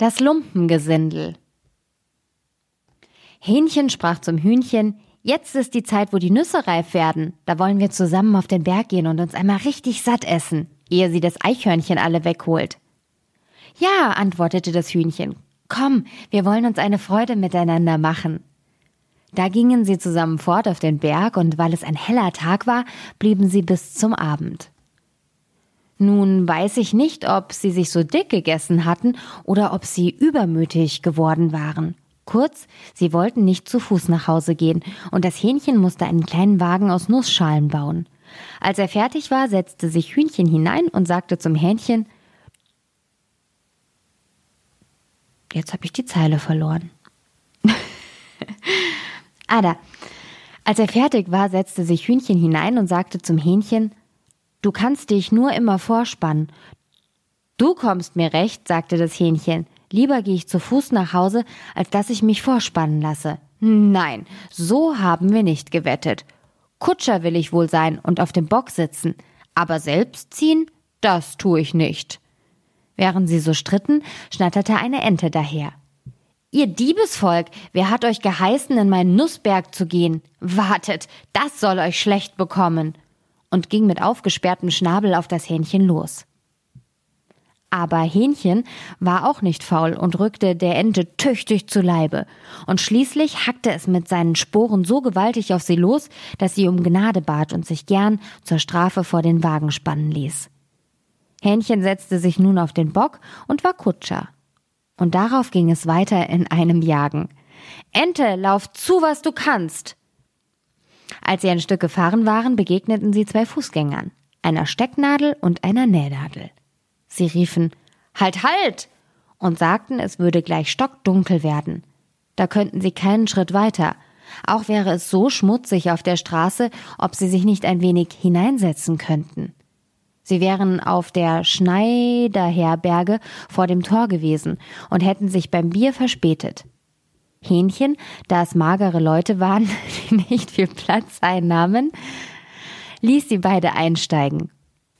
Das Lumpengesindel. Hähnchen sprach zum Hühnchen, jetzt ist die Zeit, wo die Nüsse reif werden. Da wollen wir zusammen auf den Berg gehen und uns einmal richtig satt essen, ehe sie das Eichhörnchen alle wegholt. Ja, antwortete das Hühnchen. Komm, wir wollen uns eine Freude miteinander machen. Da gingen sie zusammen fort auf den Berg, und weil es ein heller Tag war, blieben sie bis zum Abend. Nun weiß ich nicht, ob sie sich so dick gegessen hatten oder ob sie übermütig geworden waren. Kurz, sie wollten nicht zu Fuß nach Hause gehen, und das Hähnchen musste einen kleinen Wagen aus Nussschalen bauen. Als er fertig war, setzte sich Hühnchen hinein und sagte zum Hähnchen Jetzt habe ich die Zeile verloren. Ada. Als er fertig war, setzte sich Hühnchen hinein und sagte zum Hähnchen Du kannst dich nur immer vorspannen. Du kommst mir recht, sagte das Hähnchen. Lieber gehe ich zu Fuß nach Hause, als dass ich mich vorspannen lasse. Nein, so haben wir nicht gewettet. Kutscher will ich wohl sein und auf dem Bock sitzen, aber selbst ziehen, das tue ich nicht. Während sie so stritten, schnatterte eine Ente daher. Ihr Diebesvolk, wer hat euch geheißen, in meinen Nussberg zu gehen? Wartet, das soll euch schlecht bekommen und ging mit aufgesperrtem Schnabel auf das Hähnchen los. Aber Hähnchen war auch nicht faul und rückte der Ente tüchtig zu Leibe. Und schließlich hackte es mit seinen Sporen so gewaltig auf sie los, dass sie um Gnade bat und sich gern zur Strafe vor den Wagen spannen ließ. Hähnchen setzte sich nun auf den Bock und war Kutscher. Und darauf ging es weiter in einem Jagen. Ente, lauf zu, was du kannst! Als sie ein Stück gefahren waren, begegneten sie zwei Fußgängern, einer Stecknadel und einer Nähnadel. Sie riefen Halt, halt! und sagten, es würde gleich stockdunkel werden. Da könnten sie keinen Schritt weiter. Auch wäre es so schmutzig auf der Straße, ob sie sich nicht ein wenig hineinsetzen könnten. Sie wären auf der Schneiderherberge vor dem Tor gewesen und hätten sich beim Bier verspätet. Hähnchen, da es magere Leute waren, die nicht viel Platz einnahmen, ließ sie beide einsteigen.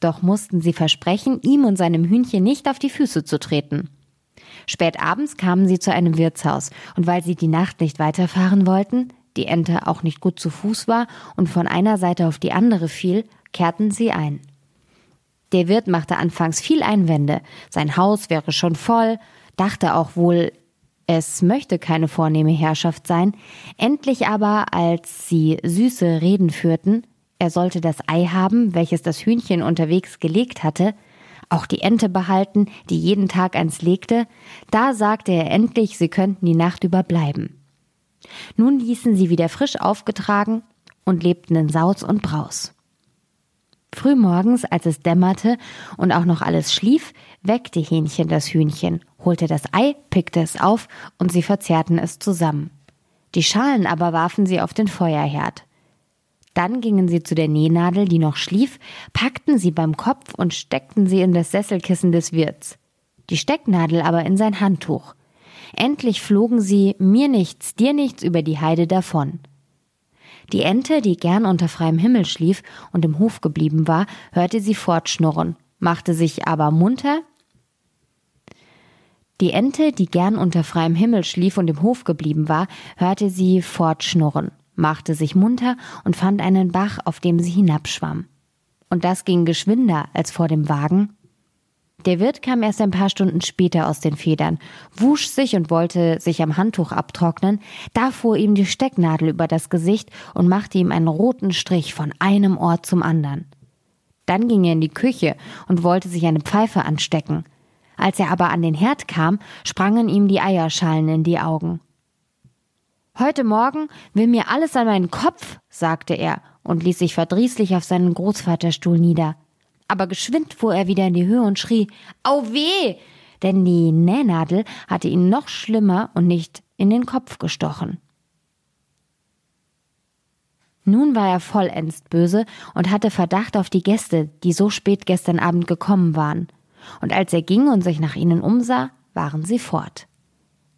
Doch mussten sie versprechen, ihm und seinem Hühnchen nicht auf die Füße zu treten. Spät abends kamen sie zu einem Wirtshaus, und weil sie die Nacht nicht weiterfahren wollten, die Ente auch nicht gut zu Fuß war und von einer Seite auf die andere fiel, kehrten sie ein. Der Wirt machte anfangs viel Einwände, sein Haus wäre schon voll, dachte auch wohl, es möchte keine vornehme Herrschaft sein, endlich aber, als sie süße Reden führten, er sollte das Ei haben, welches das Hühnchen unterwegs gelegt hatte, auch die Ente behalten, die jeden Tag eins legte, da sagte er endlich, sie könnten die Nacht über bleiben. Nun ließen sie wieder frisch aufgetragen und lebten in Sauz und Braus. Frühmorgens, als es dämmerte und auch noch alles schlief, weckte Hähnchen das Hühnchen, holte das Ei, pickte es auf und sie verzehrten es zusammen. Die Schalen aber warfen sie auf den Feuerherd. Dann gingen sie zu der Nähnadel, die noch schlief, packten sie beim Kopf und steckten sie in das Sesselkissen des Wirts. Die Stecknadel aber in sein Handtuch. Endlich flogen sie, mir nichts, dir nichts, über die Heide davon. Die Ente, die gern unter freiem Himmel schlief und im Hof geblieben war, hörte sie fortschnurren, machte sich aber munter. Die Ente, die gern unter freiem Himmel schlief und im Hof geblieben war, hörte sie fortschnurren, machte sich munter und fand einen Bach, auf dem sie hinabschwamm. Und das ging geschwinder als vor dem Wagen, der Wirt kam erst ein paar Stunden später aus den Federn, wusch sich und wollte sich am Handtuch abtrocknen, da fuhr ihm die Stecknadel über das Gesicht und machte ihm einen roten Strich von einem Ort zum anderen. Dann ging er in die Küche und wollte sich eine Pfeife anstecken. Als er aber an den Herd kam, sprangen ihm die Eierschalen in die Augen. Heute Morgen will mir alles an meinen Kopf, sagte er und ließ sich verdrießlich auf seinen Großvaterstuhl nieder aber geschwind fuhr er wieder in die Höhe und schrie Au weh! Denn die Nähnadel hatte ihn noch schlimmer und nicht in den Kopf gestochen. Nun war er vollends böse und hatte Verdacht auf die Gäste, die so spät gestern Abend gekommen waren. Und als er ging und sich nach ihnen umsah, waren sie fort.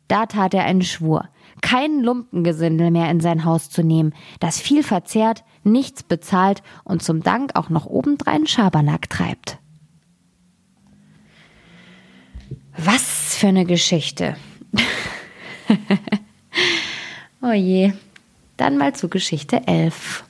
Da tat er einen Schwur, kein Lumpengesindel mehr in sein Haus zu nehmen, das viel verzehrt, nichts bezahlt und zum Dank auch noch obendrein Schabernack treibt. Was für eine Geschichte. oh je. Dann mal zu Geschichte 11.